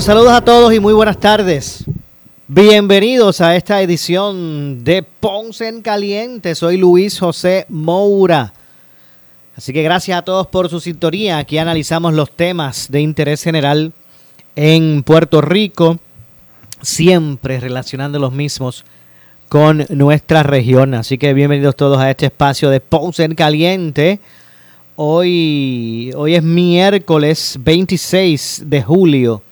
Saludos a todos y muy buenas tardes. Bienvenidos a esta edición de Ponce en Caliente. Soy Luis José Moura. Así que gracias a todos por su sintonía. Aquí analizamos los temas de interés general en Puerto Rico, siempre relacionando los mismos con nuestra región. Así que bienvenidos todos a este espacio de Ponce en Caliente. Hoy, hoy es miércoles 26 de julio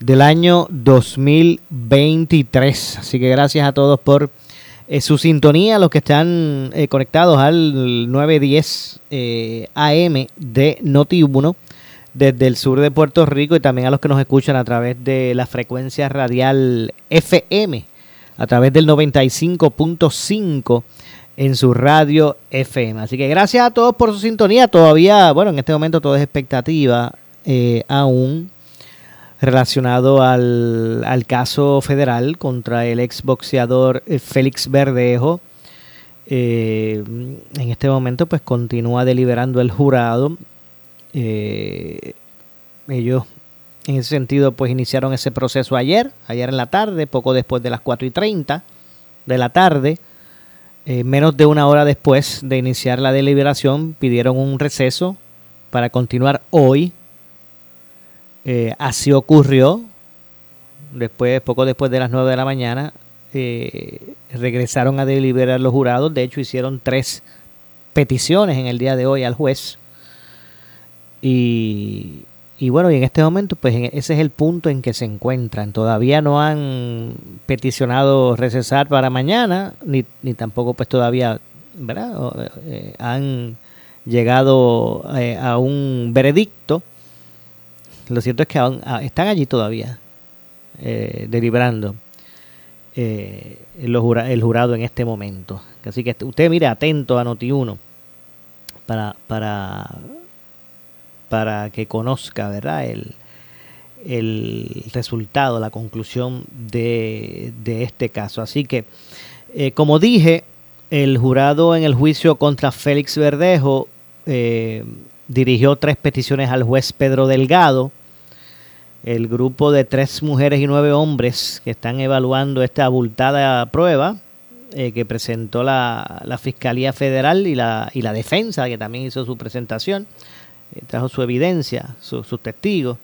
del año 2023. Así que gracias a todos por eh, su sintonía, los que están eh, conectados al 910 eh, AM de Noti1 desde el sur de Puerto Rico y también a los que nos escuchan a través de la frecuencia radial FM, a través del 95.5 en su radio FM. Así que gracias a todos por su sintonía. Todavía, bueno, en este momento todo es expectativa aún relacionado al, al, caso federal contra el exboxeador eh, Félix Verdejo. Eh, en este momento pues continúa deliberando el jurado. Eh, ellos en ese sentido pues iniciaron ese proceso ayer, ayer en la tarde, poco después de las 4 y 30 de la tarde. menos de una hora después de iniciar la deliberación pidieron un receso para continuar hoy eh, así ocurrió. Después, poco después de las 9 de la mañana, eh, regresaron a deliberar los jurados. De hecho, hicieron tres peticiones en el día de hoy al juez. Y, bueno, y en este momento, pues ese es el punto en que se encuentran. Todavía no han peticionado recesar para mañana, ni, tampoco pues todavía, ¿verdad? Eh, han llegado a un veredicto lo cierto es que ah, están allí todavía, eh, deliberando eh, el, jurado en este momento. Así que usted mire atento a Noti1 para, para, para que conozca ¿verdad? El, el resultado, la conclusión de, de este caso. Así que, eh, como dije, el jurado en el juicio contra Félix Verdejo eh, dirigió tres peticiones al juez Pedro Delgado el grupo de tres mujeres y nueve hombres que están evaluando esta abultada prueba eh, que presentó la, Fiscalía Federal y la, y la defensa, que también hizo su presentación, eh, trajo su evidencia, sus testigos,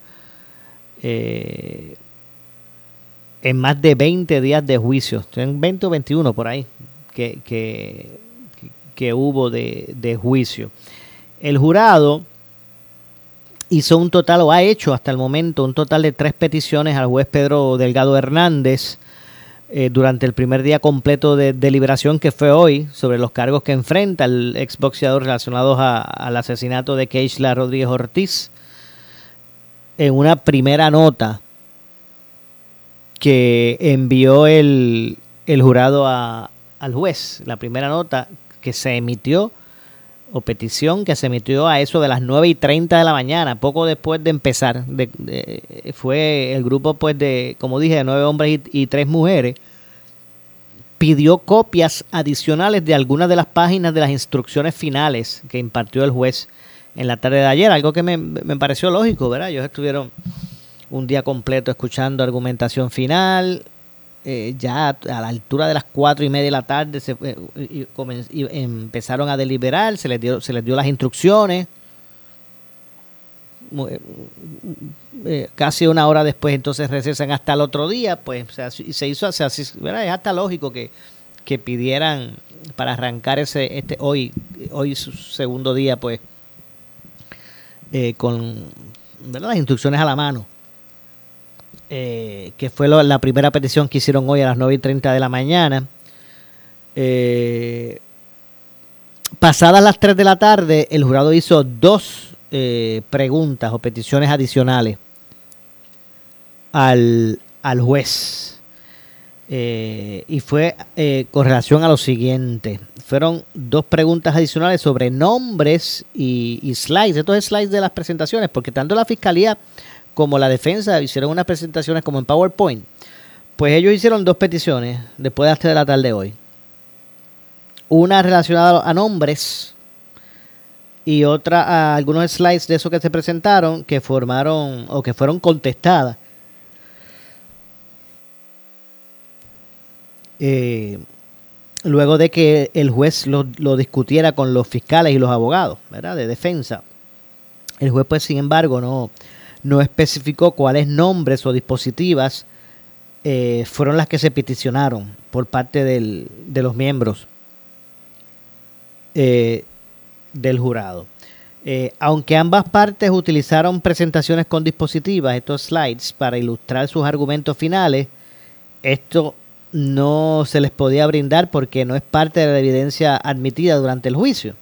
eh, en más de 20 días de juicio, en 20 o 21 por ahí, que, que, que hubo de, de juicio. El jurado hizo un total, o ha hecho hasta el momento, un total de tres peticiones al juez Pedro Delgado Hernández eh, durante el primer día completo de deliberación que fue hoy sobre los cargos que enfrenta el exboxeador relacionados al asesinato de Keishla Rodríguez Ortiz. En una primera nota que envió el, el jurado a, al juez, la primera nota que se emitió o petición que se emitió a eso de las 9 y 30 de la mañana, poco después de empezar. fue el grupo, pues, de, como dije, de nueve hombres y, tres mujeres. Pidió copias adicionales de algunas de las páginas de las instrucciones finales que impartió el juez en la tarde de ayer, algo que me, me pareció lógico, ¿verdad? Ellos estuvieron un día completo escuchando argumentación final, eh, ya a la altura de las cuatro y media de la tarde se, y, empezaron a deliberar, se les dio, se les dio las instrucciones. Eh, eh, casi una hora después entonces recesan hasta el otro día, pues se hizo así, es hasta lógico que, que pidieran para arrancar ese este hoy hoy su segundo día pues con las instrucciones a la mano eh, que fue la primera petición que hicieron hoy a las 9 y 30 de la mañana. Eh, pasadas las 3 de la tarde, el jurado hizo dos eh, preguntas o peticiones adicionales al, al juez. Y fue con relación a lo siguiente. Fueron dos preguntas adicionales sobre nombres y, y slides, estos slides de las presentaciones, porque tanto la fiscalía como la defensa hicieron unas presentaciones como en PowerPoint. Pues ellos hicieron dos peticiones después de las de la tarde de hoy. Una relacionada a nombres y otra a algunos slides de esos que se presentaron que formaron o que fueron contestadas. Eh, luego de que el juez lo, lo, discutiera con los fiscales y los abogados ¿verdad? de defensa. El juez, pues, sin embargo, no, no especificó cuáles nombres o dispositivas eh, fueron las que se peticionaron por parte del, de los miembros eh, del jurado. Eh, aunque ambas partes utilizaron presentaciones con dispositivas, estos slides, para ilustrar sus argumentos finales, esto no se les podía brindar porque no es parte de la evidencia admitida durante el juicio.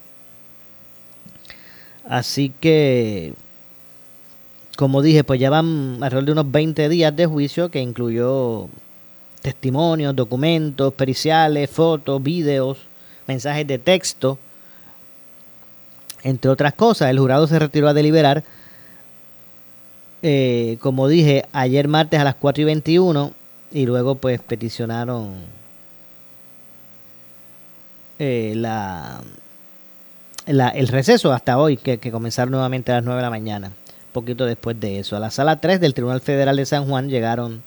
Así que como dije, pues ya van alrededor de unos 20 días de juicio que incluyó testimonios, documentos, periciales, fotos, videos, mensajes de texto, entre otras cosas. El jurado se retiró a deliberar, eh, como dije, ayer martes a las 4 y 21 y luego pues peticionaron eh, la, el receso hasta hoy, que, que comenzaron nuevamente a las 9 de la mañana poquito después de eso. A la sala 3 del Tribunal Federal de San Juan llegaron,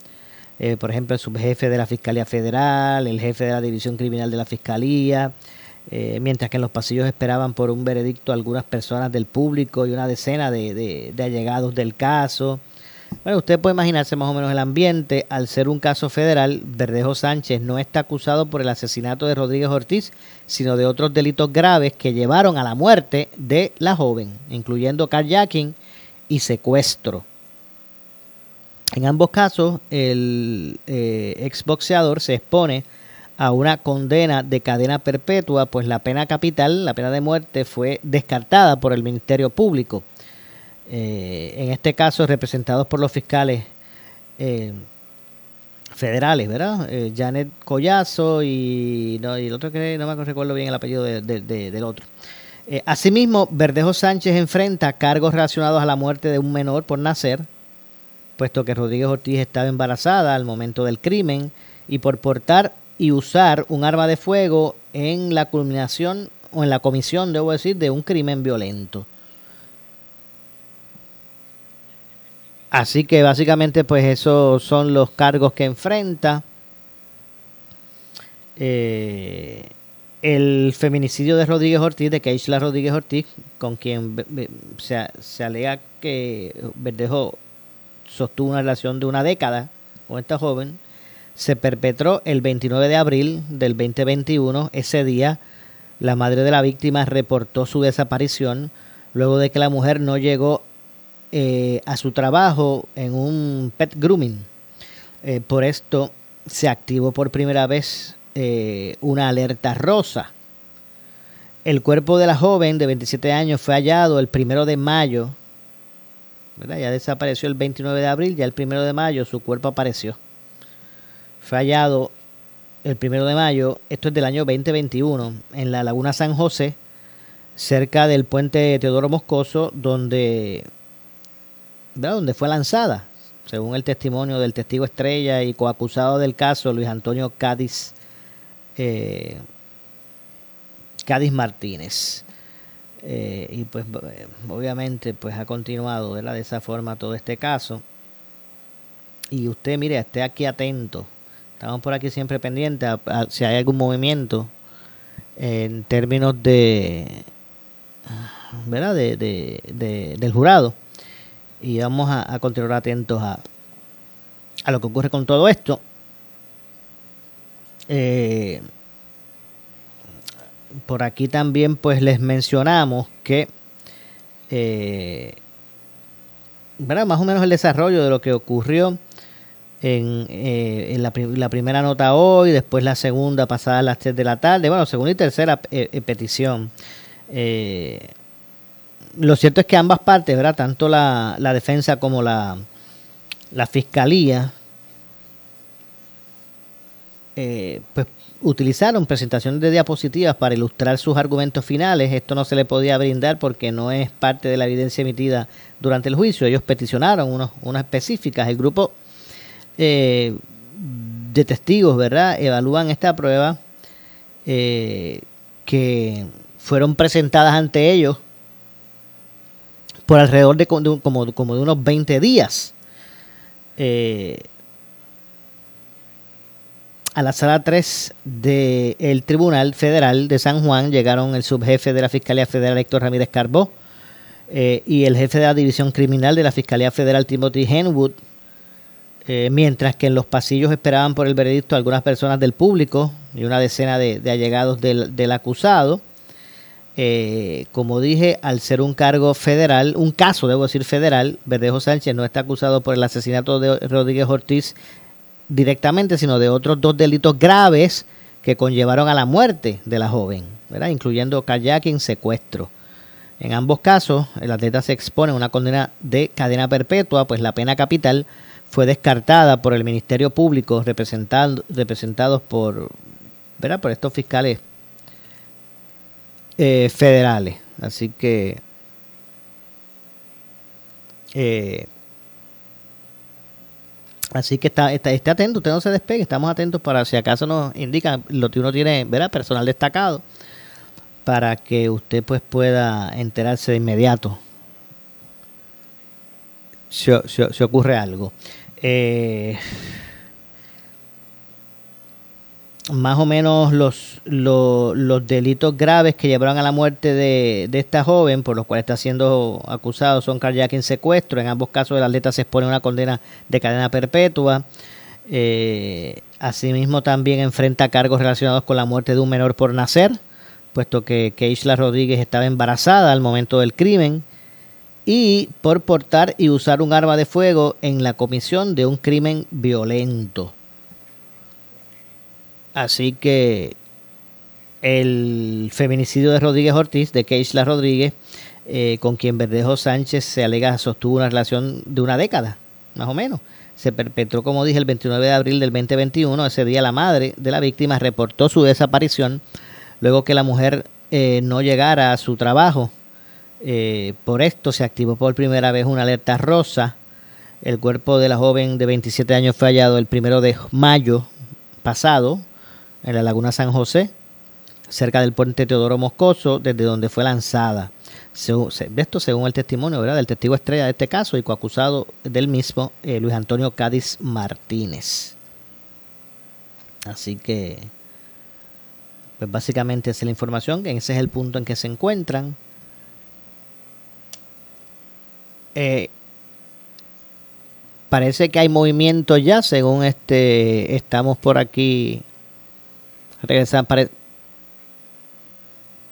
eh, por ejemplo, el subjefe de la Fiscalía Federal, el jefe de la División Criminal de la Fiscalía, eh, mientras que en los pasillos esperaban por un veredicto algunas personas del público y una decena de, allegados del caso. Bueno, usted puede imaginarse más o menos el ambiente. Al ser un caso federal, Verdejo Sánchez no está acusado por el asesinato de Rodríguez Ortiz, sino de otros delitos graves que llevaron a la muerte de la joven, incluyendo carjacking y secuestro. En ambos casos, el eh, exboxeador se expone a una condena de cadena perpetua, pues la pena capital, la pena de muerte, fue descartada por el Ministerio Público. Eh, en este caso, representados por los fiscales eh, federales, ¿verdad? Janet Collazo y el otro que no me recuerdo bien el apellido del otro. Eh, asimismo, Verdejo Sánchez enfrenta cargos relacionados a la muerte de un menor por nacer, puesto que Rodríguez Ortiz estaba embarazada al momento del crimen, y por portar y usar un arma de fuego en la culminación o en la comisión, debo decir, de un crimen violento. Así que básicamente pues esos son los cargos que enfrenta. Eh, el feminicidio de Rodríguez Ortiz, de Keishla Rodríguez Ortiz, con quien se, se alega que Verdejo sostuvo una relación de una década con esta joven, se perpetró el 29 de abril del 2021. Ese día, la madre de la víctima reportó su desaparición luego de que la mujer no llegó eh, a su trabajo en un pet grooming. Eh, por esto se activó por primera vez eh, una alerta rosa. El cuerpo de la joven de 27 años fue hallado el primero de mayo. Ya desapareció el 29 de abril, ya el primero de mayo su cuerpo apareció. Fue hallado el primero de mayo, esto es del año 2021, en la laguna San José, cerca del puente Teodoro Moscoso, donde, donde fue lanzada, según el testimonio del testigo estrella y coacusado del caso, Luis Antonio Cádiz eh, Cádiz Martínez. Eh, y pues obviamente pues ha continuado de esa forma todo este caso. Y usted mire, esté aquí atento. Estamos por aquí siempre pendientes a, si hay algún movimiento en términos de, ¿verdad? De, del jurado. Y vamos a, continuar atentos a, a lo que ocurre con todo esto. Eh, por aquí también pues les mencionamos que eh, más o menos el desarrollo de lo que ocurrió en, eh, la, primera nota hoy, después la segunda pasada las 3 de la tarde, bueno, segunda y tercera petición. lo cierto es que ambas partes, ¿verdad? tanto la, defensa como la fiscalía, eh, pues utilizaron presentaciones de diapositivas para ilustrar sus argumentos finales. Esto no se le podía brindar porque no es parte de la evidencia emitida durante el juicio. Ellos peticionaron unos, unas específicas. El grupo eh, de testigos, ¿verdad?, evalúan esta prueba eh, que fueron presentadas ante ellos por alrededor de, como, como de unos 20 días. A la sala 3 del Tribunal Federal de San Juan llegaron el subjefe de la Fiscalía Federal Héctor Ramírez Carbó eh, y el jefe de la División Criminal de la Fiscalía Federal Timothy Henwood, eh, mientras que en los pasillos esperaban por el veredicto algunas personas del público y una decena de, allegados del, acusado. Eh, como dije, al ser un cargo federal, un caso, debo decir federal, Verdejo Sánchez no está acusado por el asesinato de Rodríguez Ortiz directamente, sino de otros dos delitos graves que conllevaron a la muerte de la joven, ¿verdad? incluyendo kayaking, secuestro. En ambos casos, el atleta se expone a una condena de cadena perpetua, pues la pena capital fue descartada por el Ministerio Público representados por, ¿verdad? por estos fiscales eh, federales. Así que eh, Así que está, está, esté atento, usted no se despegue, estamos atentos para si acaso nos indican lo que uno tiene, ¿verdad? Personal destacado, para que usted pues pueda enterarse de inmediato si, si ocurre algo. Eh, más o menos los, los, delitos graves que llevaron a la muerte de, esta joven, por los cuales está siendo acusado, son carjacking secuestro. En ambos casos el atleta se expone a una condena de cadena perpetua. Eh, asimismo también enfrenta cargos relacionados con la muerte de un menor por nacer, puesto que Keishla Rodríguez estaba embarazada al momento del crimen, y por portar y usar un arma de fuego en la comisión de un crimen violento. Así que el feminicidio de Rodríguez Ortiz, de Keisla Rodríguez, eh, con quien Verdejo Sánchez se alega sostuvo una relación de una década, más o menos. Se perpetró, como dije, el 29 de abril del 2021. Ese día la madre de la víctima reportó su desaparición luego que la mujer eh, no llegara a su trabajo. Eh, por esto se activó por primera vez una alerta rosa. El cuerpo de la joven de 27 años fue hallado el primero de mayo pasado en la Laguna San José, cerca del puente Teodoro Moscoso, desde donde fue lanzada. Esto según el testimonio ¿verdad? del testigo estrella de este caso y coacusado del mismo, eh, Luis Antonio Cádiz Martínez. Así que, pues básicamente esa es la información, ese es el punto en que se encuentran. Eh, parece que hay movimiento ya, según este estamos por aquí regresan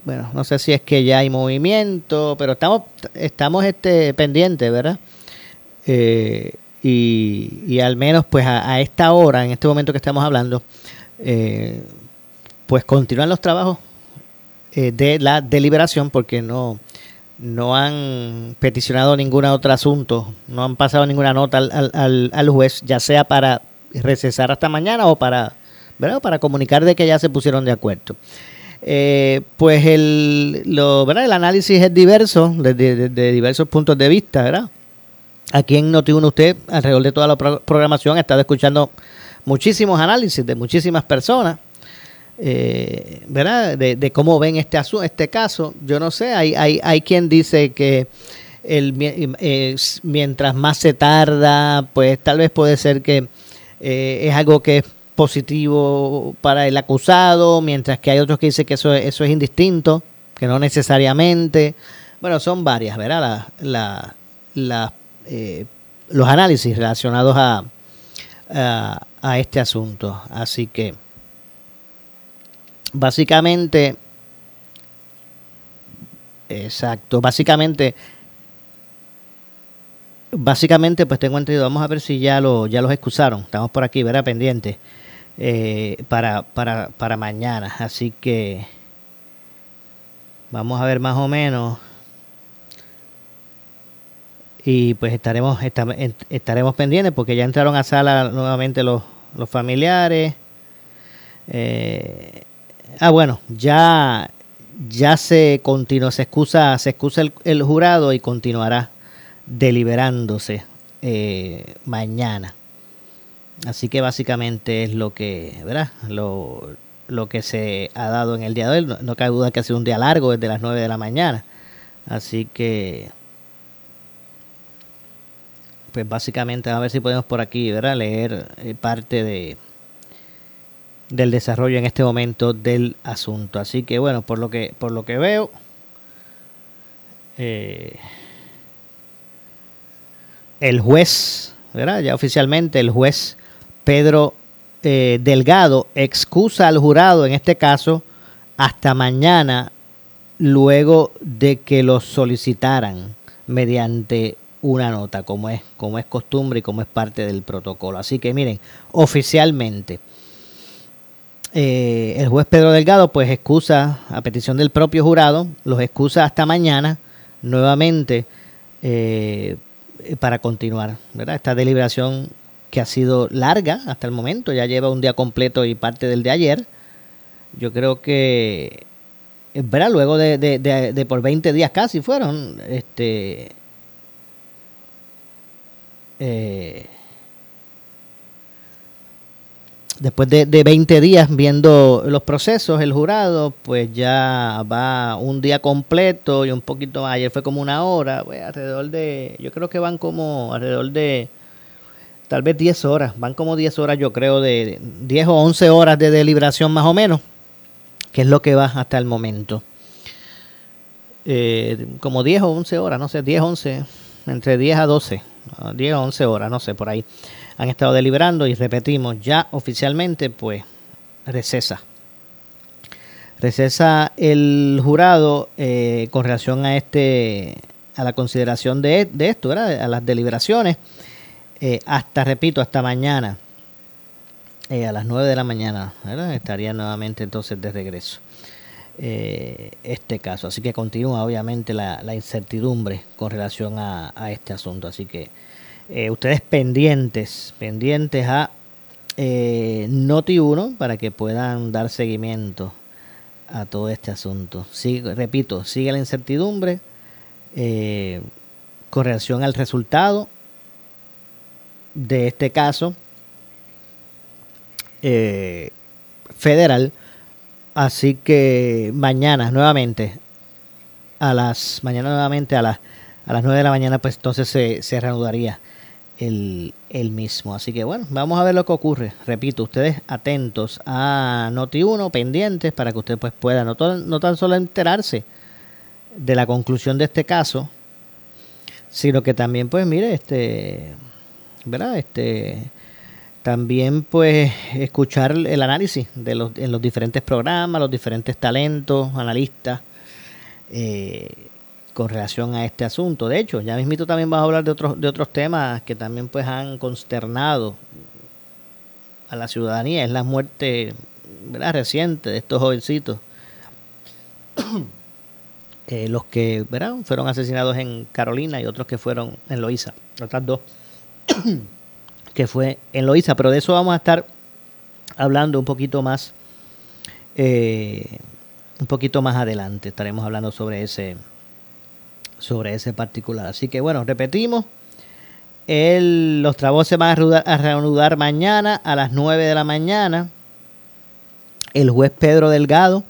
bueno no sé si es que ya hay movimiento pero estamos estamos este pendientes verdad eh, y, al menos pues a, esta hora en este momento que estamos hablando eh, pues continúan los trabajos eh, de la deliberación porque no no han peticionado ningún otro asunto no han pasado ninguna nota al, al, al juez ya sea para recesar hasta mañana o para para comunicar de que ya se pusieron de acuerdo. Eh, pues el, lo, ¿verdad? el análisis es diverso, desde, diversos puntos de vista, ¿verdad? Aquí en Noti1 usted, alrededor de toda la programación, ha estado escuchando muchísimos análisis de muchísimas personas, eh, ¿verdad? De, cómo ven este, este caso. Yo no sé, hay, hay, hay quien dice que el, eh, mientras más se tarda, pues tal vez puede ser que es algo que positivo para el acusado, mientras que hay otros que dicen que eso, eso es indistinto, que no necesariamente. Bueno, son varias, ¿verdad? La, eh, los análisis relacionados a, a, a este asunto. Así que, básicamente, exacto, básicamente básicamente pues tengo entendido vamos a ver si ya lo ya los excusaron estamos por aquí verá pendiente eh, para, para, para mañana. Así que vamos a ver más o menos. Y pues estaremos, estaremos pendientes porque ya entraron a sala nuevamente los, los familiares. Eh, ah, bueno, ya, ya se continúa, se excusa, se excusa el, jurado y continuará deliberándose eh, mañana. Así que básicamente es lo que, ¿verdad? Lo, lo que se ha dado en el día de hoy. No, cabe duda que ha sido un día largo desde las 9 de la mañana. Así que, pues básicamente a ver si podemos por aquí, ¿verdad? Leer eh, parte de del desarrollo en este momento del asunto. Así que bueno, por lo que por lo que veo, eh, el juez, ¿verdad? Ya oficialmente el juez Pedro eh, Delgado excusa al jurado, en este caso, hasta mañana, luego de que lo solicitaran mediante una nota, como es, como es costumbre y como es parte del protocolo. Así que miren, oficialmente, eh, el juez Pedro Delgado pues excusa, a petición del propio jurado, los excusa hasta mañana nuevamente eh, para continuar ¿verdad? esta deliberación que ha sido larga hasta el momento, ya lleva un día completo y parte del de ayer. Yo creo que, ¿verdad? Luego de, de, por 20 días casi fueron, este... Eh, después de, de 20 días viendo los procesos, el jurado, pues ya va un día completo y un poquito más. Ayer fue como una hora, pues alrededor de, yo creo que van como alrededor de tal vez 10 horas, van como 10 horas yo creo, de 10 o 11 horas de deliberación más o menos, que es lo que va hasta el momento. Eh, como 10 o 11 horas, no sé, 10, 11, entre 10 a 12, 10 o 11 horas, no sé, por ahí. Han estado deliberando y repetimos, ya oficialmente pues recesa. Recesa el jurado eh, con relación a este a la consideración de, esto, ¿verdad? a las deliberaciones eh, hasta, repito, hasta mañana, eh, a las 9 de la mañana, estaría nuevamente entonces de regreso este caso. Así que continúa obviamente la, incertidumbre con relación a, este asunto. Así que ustedes pendientes, pendientes a Noti1 para que puedan dar seguimiento a todo este asunto. repito, sigue la incertidumbre con relación al resultado de este caso eh, federal. Así que mañana nuevamente a las mañana nuevamente a las a las 9 de la mañana pues entonces se reanudaría el, mismo. Así que bueno, vamos a ver lo que ocurre. Repito, ustedes atentos a Noti1, pendientes para que usted pues pueda no, no tan solo enterarse de la conclusión de este caso, sino que también pues mire, este ¿verdad? Este, también pues escuchar el análisis de los, en los diferentes programas, los diferentes talentos, analistas, eh, con relación a este asunto. De hecho, ya mismito también vamos a hablar de otros, de otros temas que también pues han consternado a la ciudadanía. Es la muerte ¿verdad? reciente de estos jovencitos. Eh, los que ¿verdad? fueron asesinados en Carolina y otros que fueron en Loíza, otras dos que fue en Loiza, pero de eso vamos a estar hablando un poquito más, eh, un poquito más adelante. Estaremos hablando sobre ese, sobre ese particular. Así que bueno, repetimos. El, los trabajos se van a reanudar, mañana a las 9 de la mañana. El juez Pedro Delgado,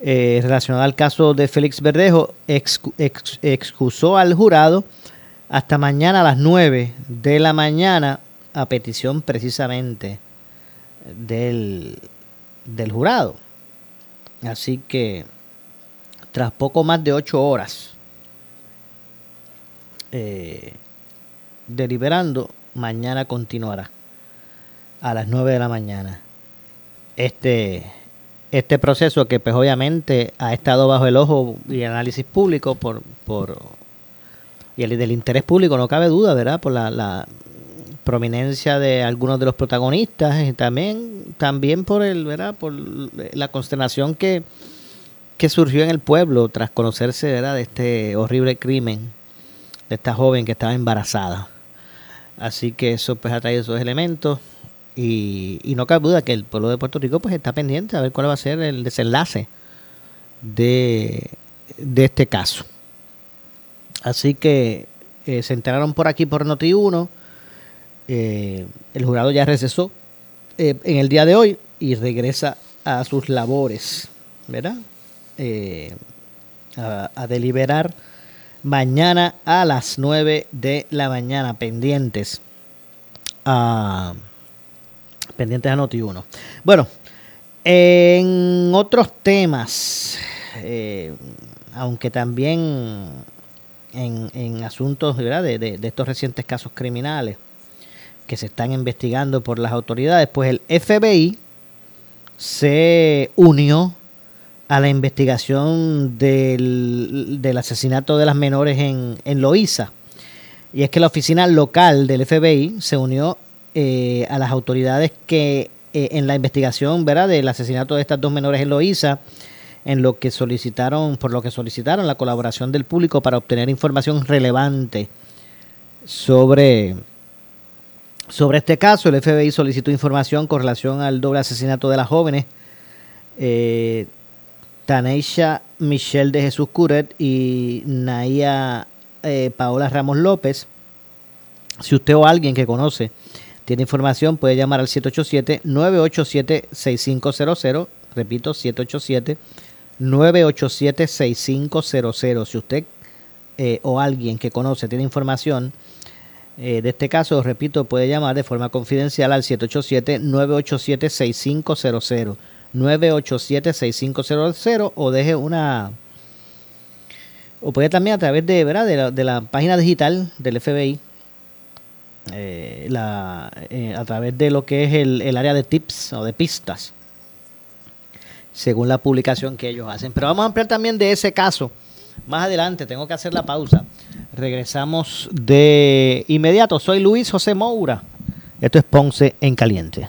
eh, relacionado al caso de Félix Verdejo, excusó al jurado hasta mañana a las 9 de la mañana a petición precisamente del, del jurado. Así que tras poco más de 8 horas eh, deliberando, mañana continuará a las 9 de la mañana. Este, este proceso que pues obviamente ha estado bajo el ojo y análisis público por, por y el del interés público, no cabe duda, ¿verdad? Por la, prominencia de algunos de los protagonistas y también, también por el, ¿verdad? Por la consternación que, que surgió en el pueblo tras conocerse, ¿verdad? De este horrible crimen de esta joven que estaba embarazada. Así que eso pues ha traído esos elementos Y, no cabe duda que el pueblo de Puerto Rico pues está pendiente a ver cuál va a ser el desenlace de, este caso. Así que eh, se enteraron por aquí por Noti1. Eh, el jurado ya recesó eh, en el día de hoy y regresa a sus labores, ¿verdad? A, deliberar mañana a las 9 de la mañana, pendientes. A pendientes a Noti 1. Bueno, en otros temas, eh, aunque también en, asuntos De, de, estos recientes casos criminales que se están investigando por las autoridades, pues el FBI se unió a la investigación del, del asesinato de las menores en, en Loíza. Y es que la oficina local del FBI se unió eh, a las autoridades que eh, en la investigación ¿verdad? del asesinato de estas dos menores en Loíza, en lo que solicitaron, por lo que solicitaron la colaboración del público para obtener información relevante sobre, sobre este caso. El FBI solicitó información con relación al doble asesinato de las jóvenes. Eh, Taneisha Michelle de Jesús Curet y Naya eh, Paola Ramos López. Si usted o alguien que conoce tiene información, puede llamar al 787-987-6500. Repito, 787-987-6500. Si usted eh, o alguien que conoce tiene información eh, de este caso, repito, puede llamar de forma confidencial al 787-987-6500. 987-6500 o deje una... O puede también a través de, ¿verdad? de, la, de la página digital del FBI eh, eh, a través de lo que es el, área de tips o de pistas, según la publicación que ellos hacen. Pero vamos a ampliar también de ese caso. Más adelante, tengo que hacer la pausa. Regresamos de inmediato. Soy Luis José Moura. Esto es Ponce en Caliente.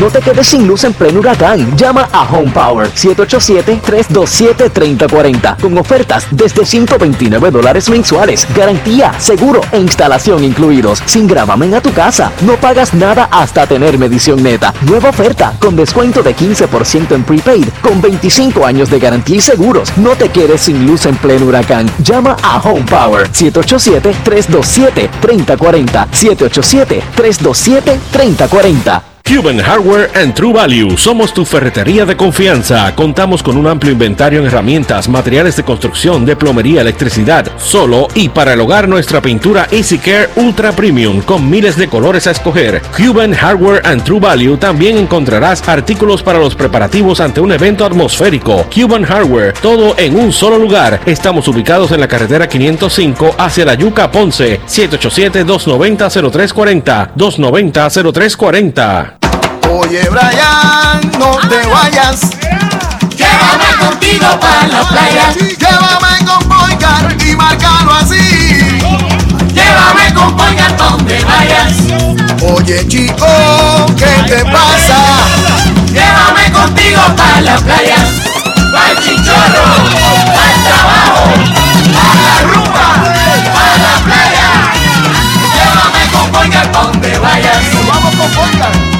No te quedes sin luz en pleno huracán. Llama a Home Power 787-327-3040 con ofertas desde 129 dólares mensuales, garantía, seguro e instalación incluidos, sin gravamen a tu casa. No pagas nada hasta tener medición neta. Nueva oferta con descuento de 15% en prepaid con 25 años de garantía y seguros. No te quedes sin luz en pleno huracán. Llama a Home Power 787-327-3040 787-327-3040 Cuban Hardware and True Value. Somos tu ferretería de confianza. Contamos con un amplio inventario en herramientas, materiales de construcción, de plomería, electricidad, solo y para el hogar nuestra pintura Easy Care Ultra Premium con miles de colores a escoger. Cuban Hardware and True Value también encontrarás artículos para los preparativos ante un evento atmosférico. Cuban Hardware, todo en un solo lugar. Estamos ubicados en la carretera 505 hacia la Yuca Ponce. 787 290 0340 290 0340 Oye, Brian, no te vayas. Llévame contigo para la playa. Llévame con Boycar y marcalo así. Llévame con Boycar donde vayas. Oye, chico, ¿qué te pasa? Llévame contigo para la playa. Para el chichorro, para el trabajo, para la rumba, para la playa. Llévame con Boycar donde vayas. Vamos con Boycar.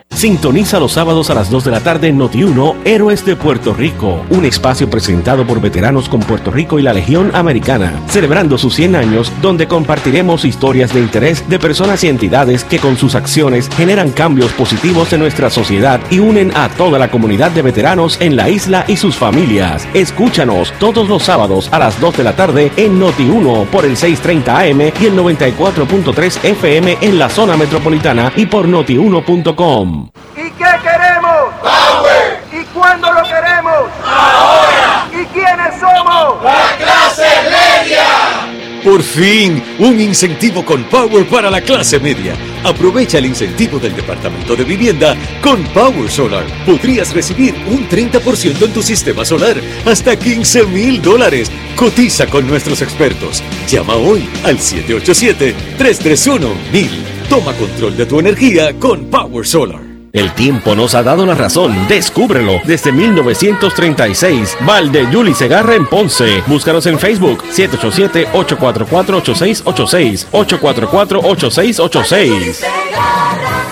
Sintoniza los sábados a las 2 de la tarde en Noti1 Héroes de Puerto Rico, un espacio presentado por veteranos con Puerto Rico y la Legión Americana, celebrando sus 100 años donde compartiremos historias de interés de personas y entidades que con sus acciones generan cambios positivos en nuestra sociedad y unen a toda la comunidad de veteranos en la isla y sus familias. Escúchanos todos los sábados a las 2 de la tarde en Noti1 por el 630 AM y el 94.3 FM en la zona metropolitana y por noti1.com. ¡Power! ¿Y cuándo lo queremos? ¡Ahora! ¿Y quiénes somos? ¡La clase Por fin, un incentivo con Power para la clase media. Aprovecha el incentivo del Departamento de Vivienda con Power Solar. Podrías recibir un 30% en tu sistema solar, hasta 15 mil dólares. Cotiza con nuestros expertos. Llama hoy al 787-331-1000. Toma control de tu energía con Power Solar. El tiempo nos ha dado la razón. Descúbrelo. Desde 1936. Valde Yuli Segarra en Ponce. Búscanos en Facebook. 787-844-8686. 844-8686.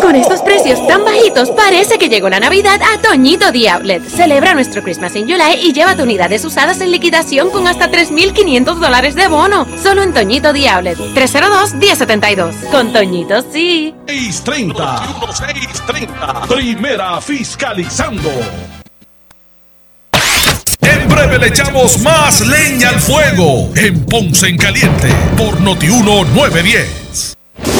Con estos precios tan bajitos, parece que llegó la Navidad a Toñito The Outlet. Celebra nuestro Christmas in July y llévate unidades usadas en liquidación con hasta 3.500 dólares de bono. Solo en Toñito The Outlet. 302-1072. Con Toñito, sí. 630. 630. Primera fiscalizando. En breve le echamos más leña al fuego en Ponce en Caliente por Notiuno 910.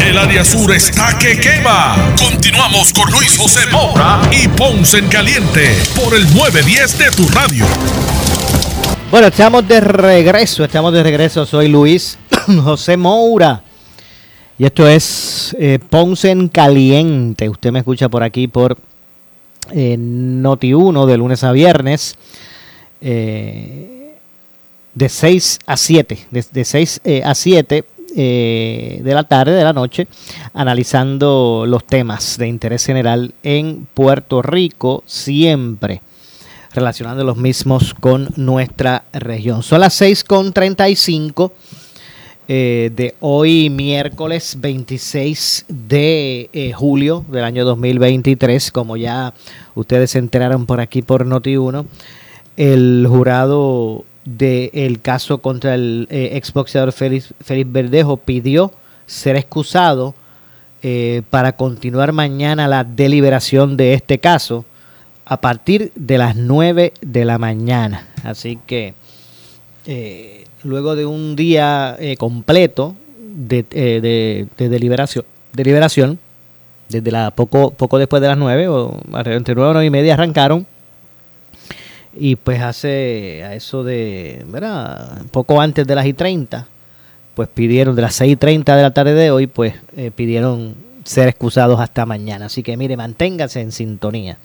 El área sur está que quema. Continuamos con Luis José Moura y Ponce en Caliente por el 910 de tu radio. Bueno, estamos de regreso, estamos de regreso. Soy Luis José Moura. Y esto es eh, Ponce en Caliente. Usted me escucha por aquí por eh, Noti1 de lunes a viernes. eh, de 6 a 7. De, de 6 eh, a 7 eh, de la tarde, de la noche, analizando los temas de interés general en Puerto Rico, siempre relacionando los mismos con nuestra región. Son las 6.35 eh, de hoy, miércoles 26 de eh, julio del año 2023. Como ya ustedes se enteraron por aquí por Noti1, el jurado del caso contra el eh, exboxeador Félix, Félix Verdejo pidió ser excusado eh, para continuar mañana la deliberación de este caso a partir de las 9 de la mañana. Así que eh, luego de un día eh, completo de, de- de deliberación, deliberación, desde la poco, poco después de las 9, o entre 9 y 9 y media arrancaron, y pues hace a eso de, ¿verdad? Poco antes de las y 30, pues pidieron, de las 6 y 30 de la tarde de hoy, pues eh, pidieron ser excusados hasta mañana. Así que mire, manténgase en sintonía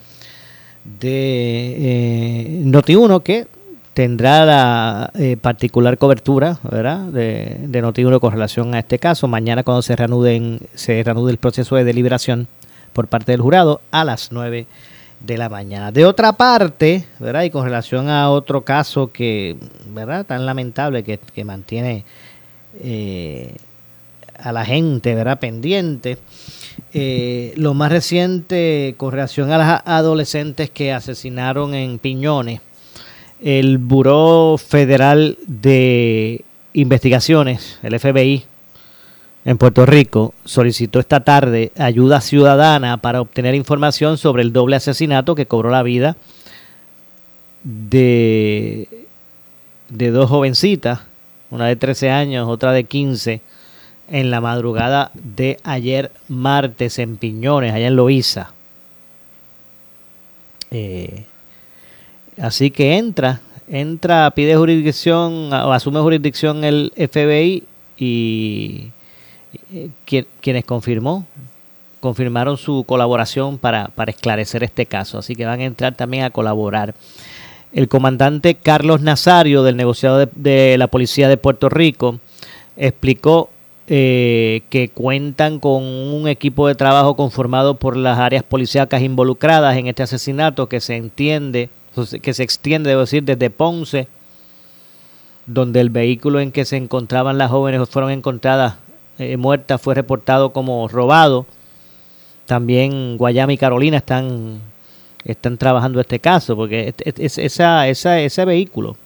de eh, Noti1 que tendrá la eh, particular cobertura ¿verdad? de, de Noti1 con relación a este caso. Mañana cuando se reanude, se reanude el proceso de deliberación por parte del jurado a las 9 de la mañana. De otra parte, ¿verdad? y con relación a otro caso que, ¿verdad? tan lamentable que, que mantiene eh, a la gente ¿verdad? pendiente. Eh, lo más reciente con relación a las adolescentes que asesinaron en Piñones, el Buró Federal de Investigaciones, el FBI, en Puerto Rico, solicitó esta tarde ayuda ciudadana para obtener información sobre el doble asesinato que cobró la vida de, dos jovencitas, una de 13 años, otra de 15, en la madrugada de ayer martes en Piñones, allá en Loíza. Eh, así que entra, entra, pide jurisdicción o asume jurisdicción el FBI y quien- quienes confirmó, confirmaron su colaboración para, para esclarecer este caso. Así que van a entrar también a colaborar. El comandante Carlos Nazario del negociado de, de la Policía de Puerto Rico explicó eh, que cuentan con un equipo de trabajo conformado por las áreas policíacas involucradas en este asesinato que se entiende, que se extiende, debo decir, desde Ponce, donde el vehículo en que se encontraban las jóvenes fueron encontradas eh, muertas fue reportado como robado. También Guayama y Carolina están, están trabajando este caso, porque ese vehículo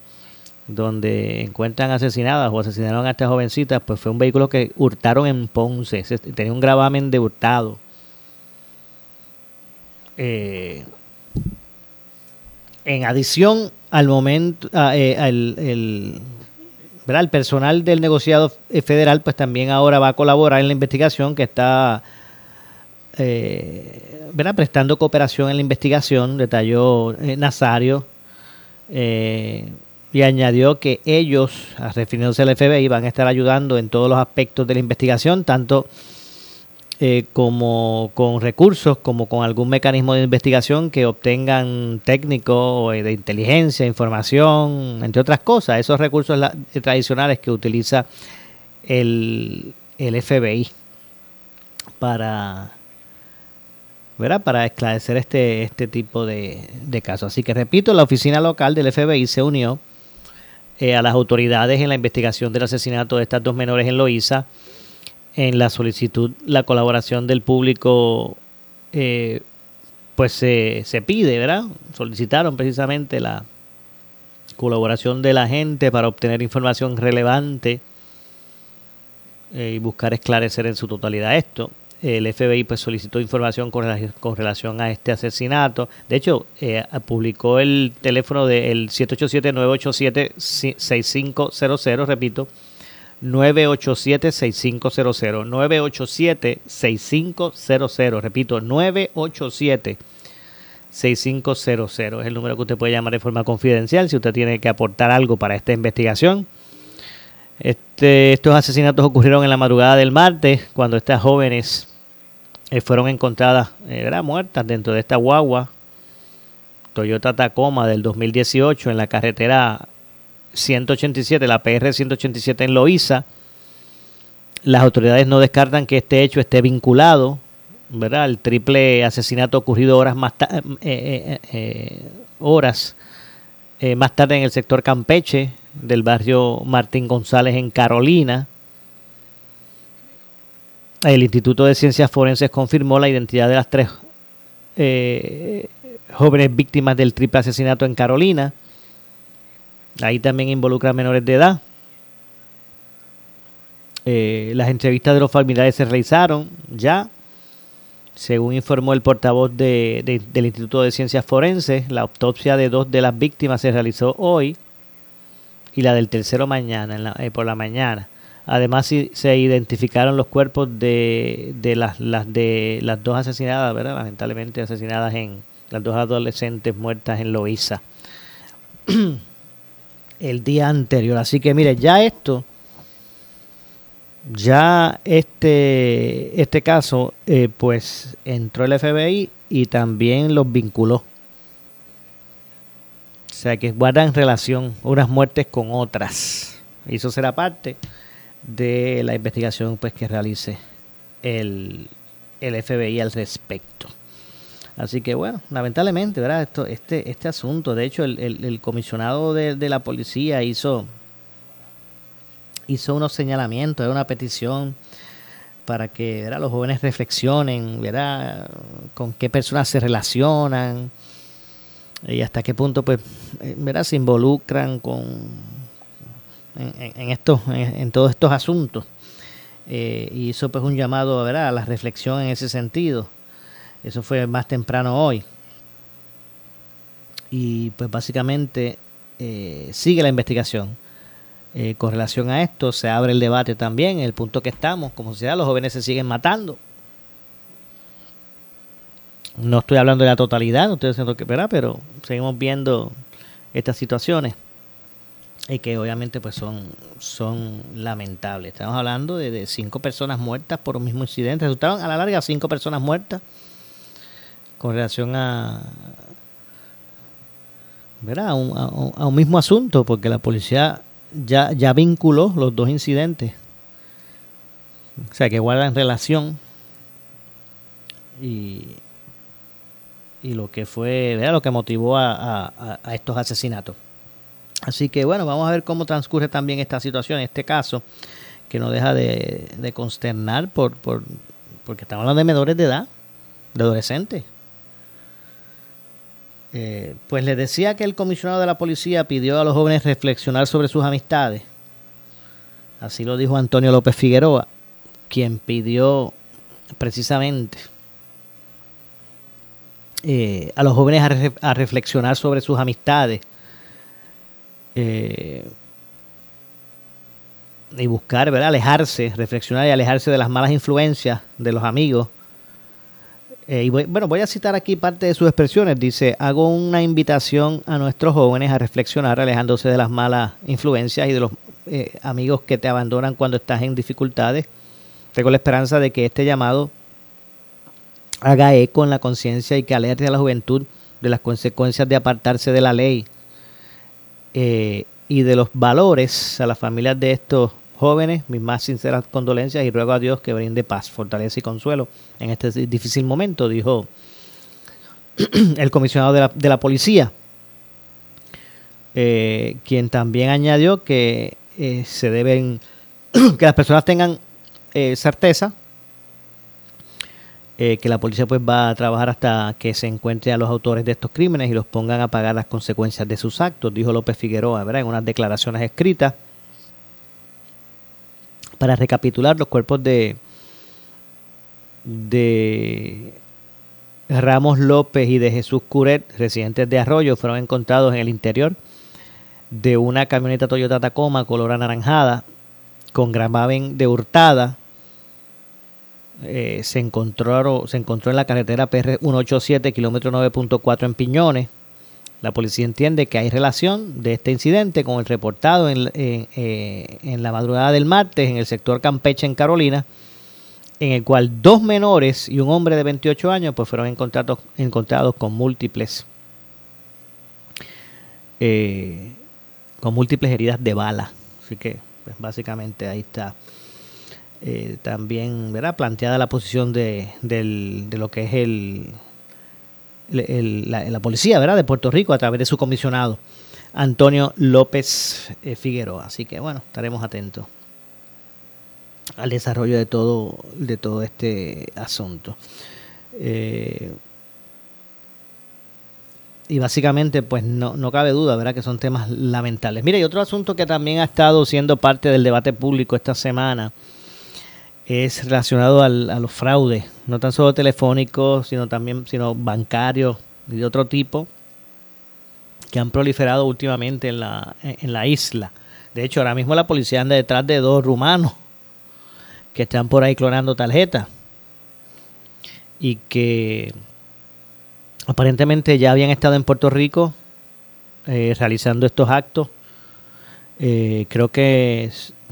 donde encuentran asesinadas o asesinaron a estas jovencitas, pues fue un vehículo que hurtaron en Ponce, tenía un gravamen de hurtado. Eh, en adición al momento, eh, el, el personal del negociado federal, pues también ahora va a colaborar en la investigación que está eh, prestando cooperación en la investigación, detalló Nazario. Eh, y añadió que ellos, refiriéndose al FBI, van a estar ayudando en todos los aspectos de la investigación, tanto eh, como con recursos, como con algún mecanismo de investigación que obtengan técnicos de inteligencia, información, entre otras cosas, esos recursos tradicionales que utiliza el, el FBI para ¿verdad? para esclarecer este, este tipo de, de casos. Así que repito, la oficina local del FBI se unió eh, a las autoridades en la investigación del asesinato de estas dos menores en Loíza. En la solicitud, la colaboración del público, eh, pues se, se pide, ¿verdad? Solicitaron precisamente la colaboración de la gente para obtener información relevante eh, y buscar esclarecer en su totalidad esto el FBI pues solicitó información con, relación a este asesinato. De hecho, eh, publicó el teléfono del 787-987-6500, repito, 987-6500, 987-6500, repito, 987-6500 es el número que usted puede llamar de forma confidencial si usted tiene que aportar algo para esta investigación. Este, estos asesinatos ocurrieron en la madrugada del martes, cuando estas jóvenes eh, fueron encontradas eh, muertas dentro de esta guagua Toyota Tacoma del 2018 en la carretera 187, la PR 187 en Loíza. Las autoridades no descartan que este hecho esté vinculado, ¿verdad? El triple asesinato ocurrido horas más eh, horas más tarde en el sector Campeche del barrio Martín González en Carolina. El Instituto de Ciencias Forenses confirmó la identidad de las tres eh, jóvenes víctimas del triple asesinato en Carolina. Ahí también involucra menores de edad. Eh, las entrevistas de los familiares se realizaron ya. Según informó el portavoz del Instituto de Ciencias Forenses, la autopsia de dos de las víctimas se realizó hoy y la del tercero mañana, eh, por la mañana. Además se identificaron los cuerpos de, de las, de las dos asesinadas, ¿verdad? Lamentablemente asesinadas en las dos adolescentes muertas en Loíza el día anterior. Así que mire, ya esto, ya este, este caso, eh, pues entró el FBI y también los vinculó. O sea que guardan relación unas muertes con otras. Eso será parte de la investigación pues que realice el, el FBI al respecto. Así que bueno, lamentablemente, ¿verdad? Esto, este, este asunto, de hecho, el, el, comisionado de, la policía hizo, hizo unos señalamientos, una petición para que ¿verdad? los jóvenes reflexionen, ¿verdad? con qué personas se relacionan y hasta qué punto pues, ¿verdad? se involucran con, en, esto, en, todos estos asuntos. Eh, hizo pues un llamado ¿verdad? a la reflexión en ese sentido. Eso fue más temprano hoy. Y pues básicamente eh, sigue la investigación. Eh, con relación a esto se abre el debate también, el punto que estamos, como sea, los jóvenes se siguen matando. No estoy hablando de la totalidad, no estoy diciendo que, ¿verdad? pero seguimos viendo estas situaciones y que obviamente pues son, son lamentables. Estamos hablando de, cinco personas muertas por un mismo incidente. Resultaron a la larga cinco personas muertas con relación a, ¿verdad? A, un, a a un mismo asunto, porque la policía ya, ya vinculó los dos incidentes. O sea, que guardan relación. Y, y lo que fue, ¿verdad? Lo que motivó a estos asesinatos. Así que bueno, vamos a ver cómo transcurre también esta situación, este caso, que no deja de, de consternar por, por, porque estamos hablando de menores de edad, de adolescentes. Eh, pues les decía que el comisionado de la policía pidió a los jóvenes reflexionar sobre sus amistades. Así lo dijo Antonio López Figueroa, quien pidió precisamente eh, a los jóvenes a, re- a reflexionar sobre sus amistades eh, y buscar, ¿verdad? Alejarse, reflexionar y alejarse de las malas influencias de los amigos. Eh, y voy- bueno, voy a citar aquí parte de sus expresiones. Dice, hago una invitación a nuestros jóvenes a reflexionar alejándose de las malas influencias y de los eh, amigos que te abandonan cuando estás en dificultades. Tengo la esperanza de que este llamado haga eco en la conciencia y que alerte a la juventud de las consecuencias de apartarse de la ley eh, y de los valores a las familias de estos jóvenes. Mis más sinceras condolencias y ruego a Dios que brinde paz, fortaleza y consuelo en este difícil momento, dijo el comisionado de la, de la policía, eh, quien también añadió que eh, se deben, que las personas tengan eh, certeza que la policía pues va a trabajar hasta que se encuentre a los autores de estos crímenes y los pongan a pagar las consecuencias de sus actos, dijo López Figueroa, ¿verdad? En unas declaraciones escritas. Para recapitular, los cuerpos de, de Ramos López y de Jesús Curet, residentes de Arroyo, fueron encontrados en el interior de una camioneta Toyota Tacoma color anaranjada con gravamen de hurtada eh, se encontró se encontró en la carretera PR 187 kilómetro 9.4 en Piñones. La policía entiende que hay relación de este incidente con el reportado en, eh, en la madrugada del martes en el sector Campeche en Carolina, en el cual dos menores y un hombre de 28 años pues fueron encontrados, encontrados con múltiples eh, con múltiples heridas de bala. Así que pues básicamente ahí está eh, también ¿verdad? planteada la posición de, del- de lo que es el, la, policía ¿verdad? de Puerto Rico a través de su comisionado Antonio López eh, Figueroa. Así que bueno, estaremos atentos al desarrollo de todo, de todo este asunto. Eh, y básicamente, pues no, no cabe duda, ¿verdad? Que son temas lamentables. Mire, y otro asunto que también ha estado siendo parte del debate público esta semana es relacionado al- a los fraudes, no tan solo telefónicos, sino también sino bancarios y de otro tipo, que han proliferado últimamente en la, en la isla. De hecho, ahora mismo la policía anda detrás de dos rumanos que están por ahí clonando tarjetas y que aparentemente ya habían estado en Puerto Rico eh, realizando estos actos. Eh, creo que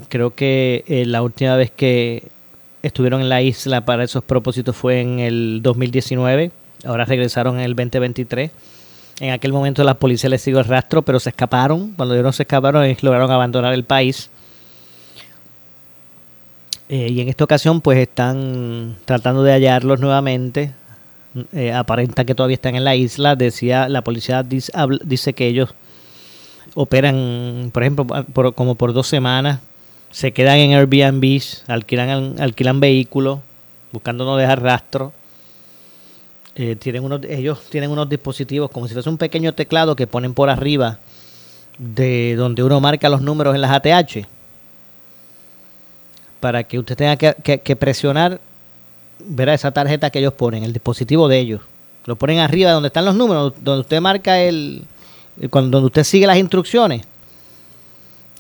creo que eh, la última vez que estuvieron en la isla para esos propósitos fue en el 2019. Ahora regresaron en el 2023. En aquel momento la policía les siguió el rastro, pero se escaparon. Cuando ellos se escaparon, lograron abandonar el país. Eh, y en esta ocasión, pues están tratando de hallarlos nuevamente. Eh, aparenta que todavía están en la isla. Decía la policía dice, que ellos operan, por ejemplo, como por dos semanas. Se quedan en Airbnb, alquilan, alquilan vehículos, buscando no dejar rastro. Eh, tienen unos, ellos tienen unos dispositivos como si fuese un pequeño teclado que ponen por arriba de donde uno marca los números en las ATH para que usted tenga que, que- que presionar verá esa tarjeta que ellos ponen, el dispositivo de ellos. Lo ponen arriba donde están los números, donde usted marca el- cuando donde usted sigue las instrucciones.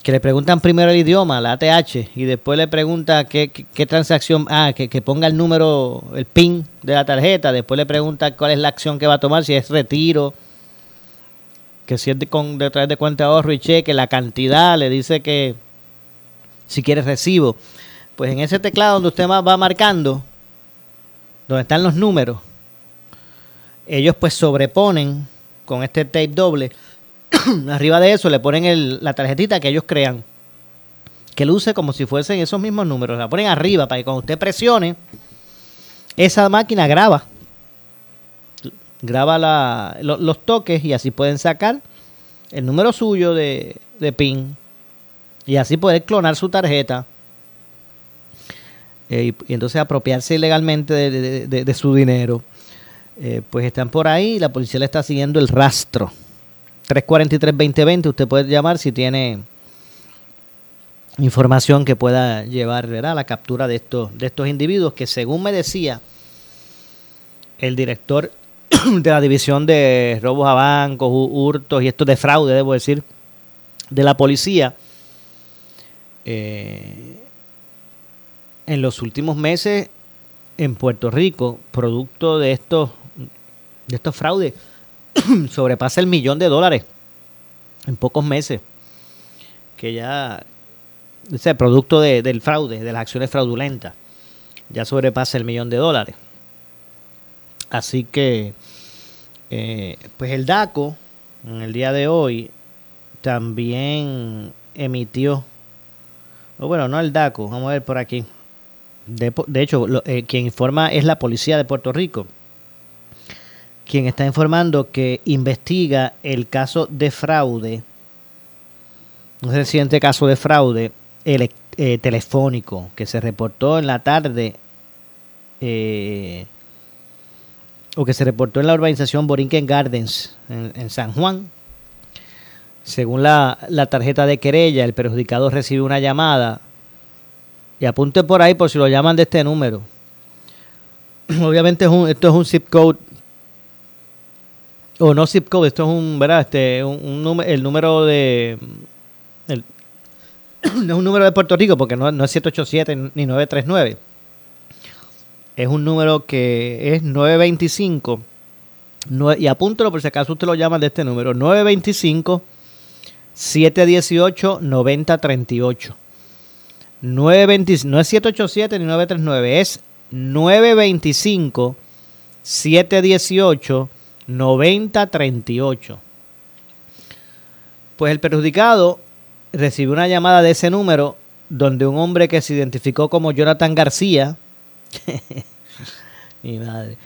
Que le preguntan primero el idioma, la ATH, y después le pregunta qué, qué- transacción, ah, que, que ponga el número, el PIN de la tarjeta, después le pregunta cuál es la acción que va a tomar, si es retiro, que si es de, con, de de cuenta de ahorro y cheque, la cantidad, le dice que si quiere recibo. Pues en ese teclado donde usted va marcando, donde están los números, ellos pues sobreponen con este tape doble arriba de eso le ponen el- la tarjetita que ellos crean, que luce como si fuesen esos mismos números. La ponen arriba para que cuando usted presione, esa máquina graba. Graba la- lo- los toques y así pueden sacar el número suyo de, PIN y así poder clonar su tarjeta. eh, y, y entonces apropiarse ilegalmente de, su dinero. Eh, pues están por ahí, la policía le está siguiendo el rastro. 343-2020, usted puede llamar si tiene información que pueda llevar a la captura de estos, de estos individuos que según me decía el director de la división de robos a bancos, hu- hurtos y esto de fraude, debo decir, de la policía, eh, en los últimos meses en Puerto Rico, producto de estos, de estos fraudes, sobrepasa el millón de dólares en pocos meses. Que ya, ese producto de- del fraude, de las acciones fraudulentas, ya sobrepasa el millón de dólares. Así que, eh, pues el DACO, en el día de hoy, también emitió, o bueno, no el DACO, vamos a ver por aquí. De, de hecho, lo- eh, quien informa es la policía de Puerto Rico, quien está informando que investiga el caso de fraude, un reciente caso de fraude eh, telefónico que se reportó en la tarde eh, o que se reportó en la urbanización Borinquen Gardens en, San Juan. Según la, tarjeta de querella, el perjudicado recibe una llamada y apunte por ahí por si lo llaman de este número. Obviamente esto es un zip code o no zip code, esto es un, ¿verdad? Este, un, un el número de el- no es un número de Puerto Rico porque no, no es 787 ni 939. Es un número que es 925 nue- y apúntelo por si acaso usted lo llama de este número 925 718 9038. 920 no es 787 ni 939, es 925 718 9038. Pues el perjudicado recibió una llamada de ese número donde un hombre que se identificó como Jonathan García, mi madre,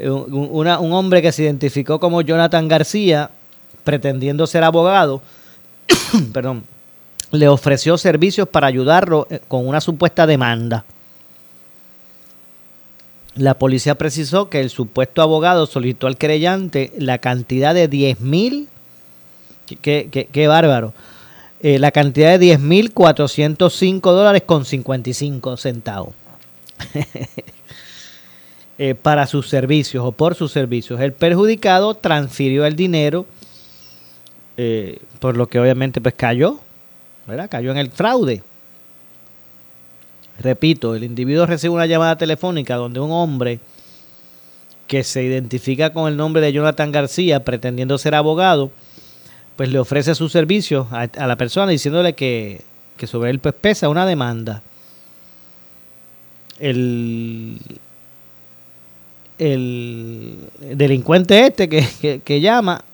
un, una- un hombre que se identificó como Jonathan García, pretendiendo ser abogado, perdón, le ofreció servicios para ayudarlo eh, con una supuesta demanda. La policía precisó que el supuesto abogado solicitó al querellante la cantidad de 10 mil, qué bárbaro, eh, la cantidad de 10 mil 405 dólares con 55 centavos eh, para sus servicios o por sus servicios. El perjudicado transfirió el dinero, eh, por lo que obviamente pues cayó, ¿verdad? Cayó en el fraude. Repito, el individuo recibe una llamada telefónica donde un hombre que se identifica con el nombre de Jonathan García, pretendiendo ser abogado, pues le ofrece sus servicios a, la persona diciéndole que, que sobre él pues pesa una demanda. El, el delincuente este que- que llama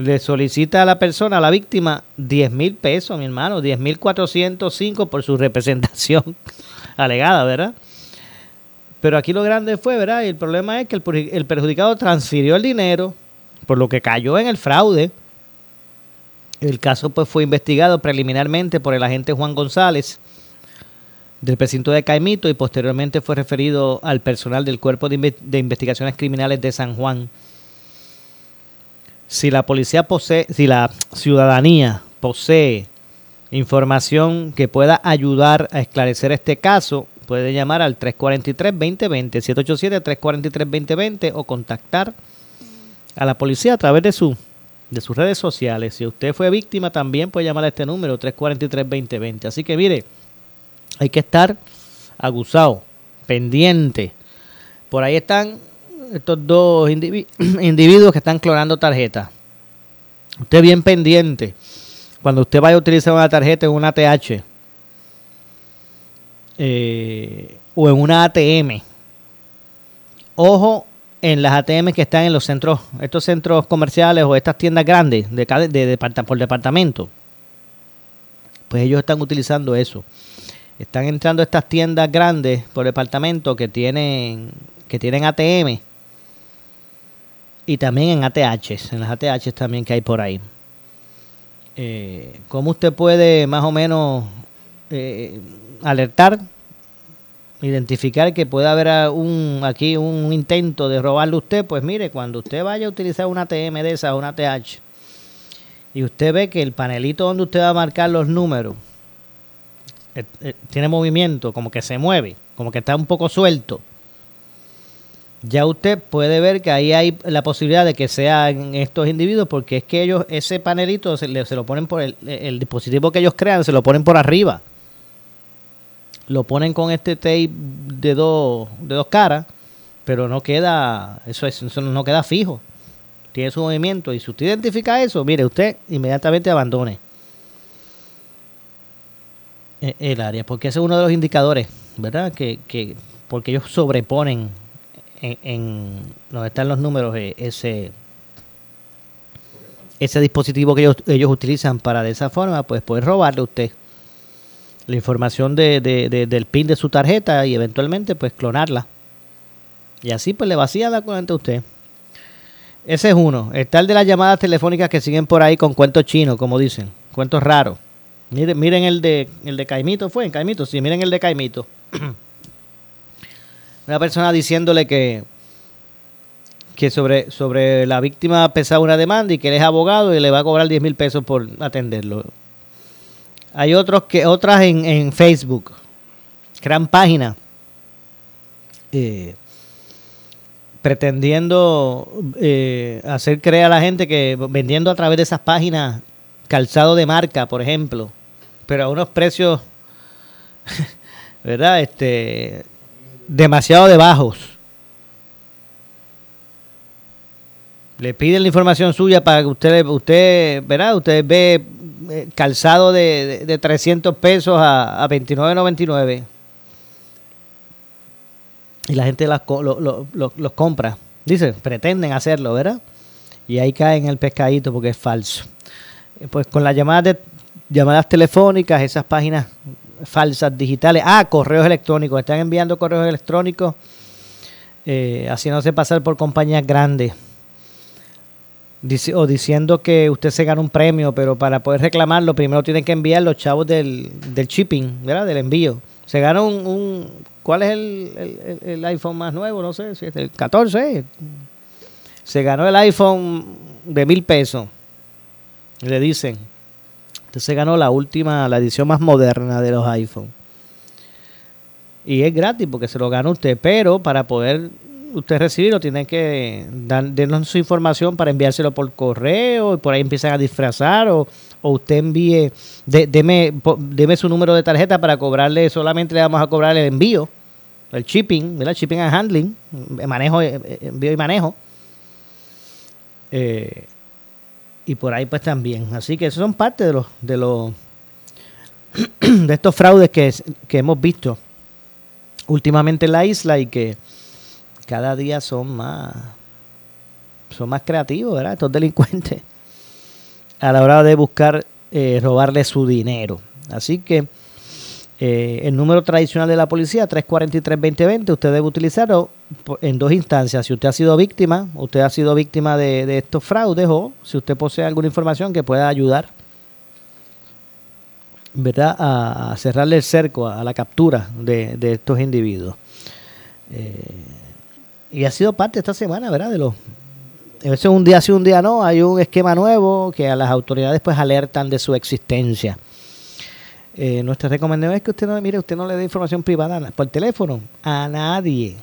le solicita a la persona, a la víctima, 10 mil pesos, mi hermano, 10 mil 405 por su representación alegada, ¿verdad? Pero aquí lo grande fue, ¿verdad? Y el problema es que el, perju- el perjudicado transfirió el dinero, por lo que cayó en el fraude. El caso pues fue investigado preliminarmente por el agente Juan González del precinto de Caimito y posteriormente fue referido al personal del Cuerpo de Investigaciones Criminales de San Juan. Si la policía posee, si la ciudadanía posee información que pueda ayudar a esclarecer este caso, puede llamar al 343-2020, 787-343-2020 o contactar a la policía a través de su de sus redes sociales. Si usted fue víctima, también puede llamar a este número 343-2020. Así que mire, hay que estar aguzado, pendiente. Por ahí están estos dos indivi- individuos que están clonando tarjetas. Usted bien pendiente. Cuando usted vaya a utilizar una tarjeta en una ATH eh, o en una ATM, ojo en las ATM que están en los centros, estos centros comerciales o estas tiendas grandes de, cada- de, por departamento. Pues ellos están utilizando eso. Están entrando estas tiendas grandes por departamento que tienen que tienen ATM y también en ATH, en las ATH también que hay por ahí. Eh, ¿Cómo usted puede más o menos eh, alertar, identificar que puede haber un, aquí un intento de robarle a usted? Pues mire, cuando usted vaya a utilizar una ATM de esa, una ATH, y usted ve que el panelito donde usted va a marcar los números eh, tiene movimiento, como que se mueve, como que está un poco suelto, ya usted puede ver que ahí hay la posibilidad de que sean estos individuos, porque es que ellos, ese panelito se, lo ponen por el, el dispositivo que ellos crean, se lo ponen por arriba. Lo ponen con este tape de dos, de dos caras, pero no queda, eso, es, eso no queda fijo. Tiene su movimiento. Y si usted identifica eso, mire, usted inmediatamente abandone e- el área, porque ese es uno de los indicadores, ¿verdad? Que, que porque ellos sobreponen en, en donde están los números eh, ese ese dispositivo que ellos, ellos utilizan para de esa forma pues poder robarle a usted la información de, de- de- del pin de su tarjeta y eventualmente pues clonarla. Y así pues le vacía la cuenta a usted. Ese es uno. Está el de las llamadas telefónicas que siguen por ahí con cuentos chinos como dicen cuentos raros. Miren, miren el de el de Caimito fue en Caimito sí miren el de Caimito una persona diciéndole que que sobre, sobre la víctima pesaba una demanda y que él es abogado y le va a cobrar 10 mil pesos por atenderlo. Hay otros que otras en, en Facebook, crean páginas eh, pretendiendo eh, hacer creer a la gente que vendiendo a través de esas páginas calzado de marca, por ejemplo, pero a unos precios, ¿verdad? Este, demasiado de bajos. Le piden la información suya para que usted, usted ¿verdad? Usted ve eh, calzado de, de, de 300 pesos a, a 29.99 y la gente las lo- lo- lo- los compra. Dice, pretenden hacerlo, ¿verdad? Y ahí caen el pescadito porque es falso. Eh, Pues con las llamadas de llamadas telefónicas, esas páginas falsas digitales, ah, correos electrónicos, están enviando correos electrónicos eh, haciéndose pasar por compañías grandes o diciendo que usted se gana un premio, pero para poder reclamarlo primero tienen que enviar los chavos del, del shipping, ¿verdad? Del envío. Se gana un, un- ¿cuál es el, el- el- iPhone más nuevo? No sé, si es el 14. Se ganó el iPhone de mil pesos. Le dicen, usted se ganó la última, la edición más moderna de los iPhone. Y es gratis porque se lo gana usted, pero para poder usted recibirlo tiene que dar, darnos su información para enviárselo por correo y por ahí empiezan a disfrazar o, o usted envíe, de- deme, su número de tarjeta para cobrarle, solamente le vamos a cobrar el envío, el shipping, ¿verdad? Shipping and handling, manejo, eh, eh, envío y manejo. Eh, y por ahí pues también. Así que esos son parte de los de los de estos fraudes que, que hemos visto últimamente en la isla y que cada día son más son más creativos, ¿verdad? Estos delincuentes a la hora de buscar eh, robarle su dinero. Así que eh, el número tradicional de la policía, 343-2020, usted debe utilizarlo en dos instancias. Si usted ha sido víctima, usted ha sido víctima de, estos fraudes o si usted posee alguna información que pueda ayudar ¿verdad? A, cerrarle el cerco a, la captura de, estos individuos. Eh, y ha sido parte esta semana, ¿verdad? De los veces un día sí, un día no, hay un esquema nuevo que a las autoridades pues alertan de su existencia. Eh, nuestra recomendación es que usted no, mire, usted no le dé información privada por teléfono a nadie,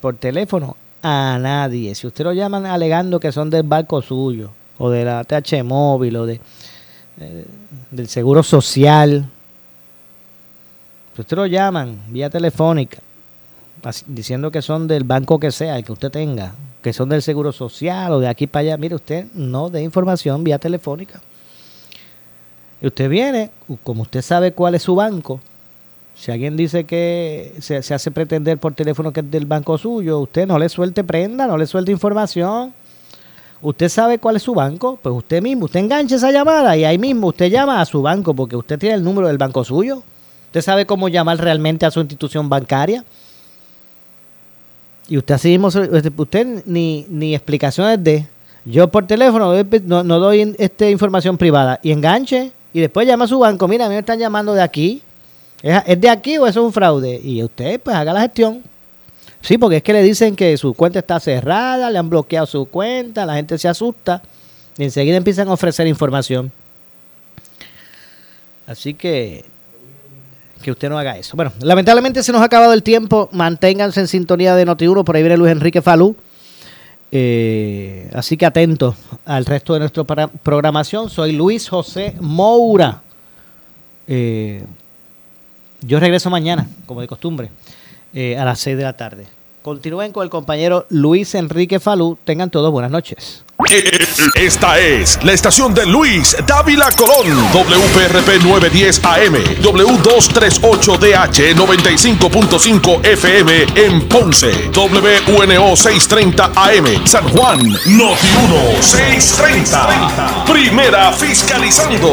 por teléfono a nadie. Si usted lo llaman alegando que son del barco suyo o de la TH móvil o de eh, del seguro social, si usted lo llaman vía telefónica diciendo que son del banco que sea, el que usted tenga, que son del seguro social o de aquí para allá, mire usted no dé información vía telefónica. Y usted viene, como usted sabe cuál es su banco, Si alguien dice que se, hace pretender por teléfono que es del banco suyo, usted no le suelte prenda, no le suelte información. Usted sabe cuál es su banco, pues usted mismo, usted enganche esa llamada y ahí mismo usted llama a su banco porque usted tiene el número del banco suyo. Usted sabe cómo llamar realmente a su institución bancaria. Y usted así mismo, usted ni, ni explicaciones de, yo por teléfono no, no doy este, información privada y enganche y después llama a su banco, mira, a mí me están llamando de aquí. ¿Es, de aquí o eso es un fraude? Y usted pues haga la gestión. Sí, porque es que le dicen que su cuenta está cerrada, le han bloqueado su cuenta, la gente se asusta y enseguida empiezan a ofrecer información. Así que que usted no haga eso. Bueno, lamentablemente se nos ha acabado el tiempo. Manténganse en sintonía de Noti1. Por ahí viene Luis Enrique Falú. Eh, así que atentos al resto de nuestra programación. Soy Luis José Moura. Eh, yo regreso mañana, como de costumbre, eh, a las 6 de la tarde. Continúen con el compañero Luis Enrique Falú. Tengan todos buenas noches. Esta es la estación de Luis Dávila Colón, WPRP 910 AM, W238DH 95.5 FM en Ponce, WNO 630 AM, San Juan, Noti 1 630. Primera fiscalizando.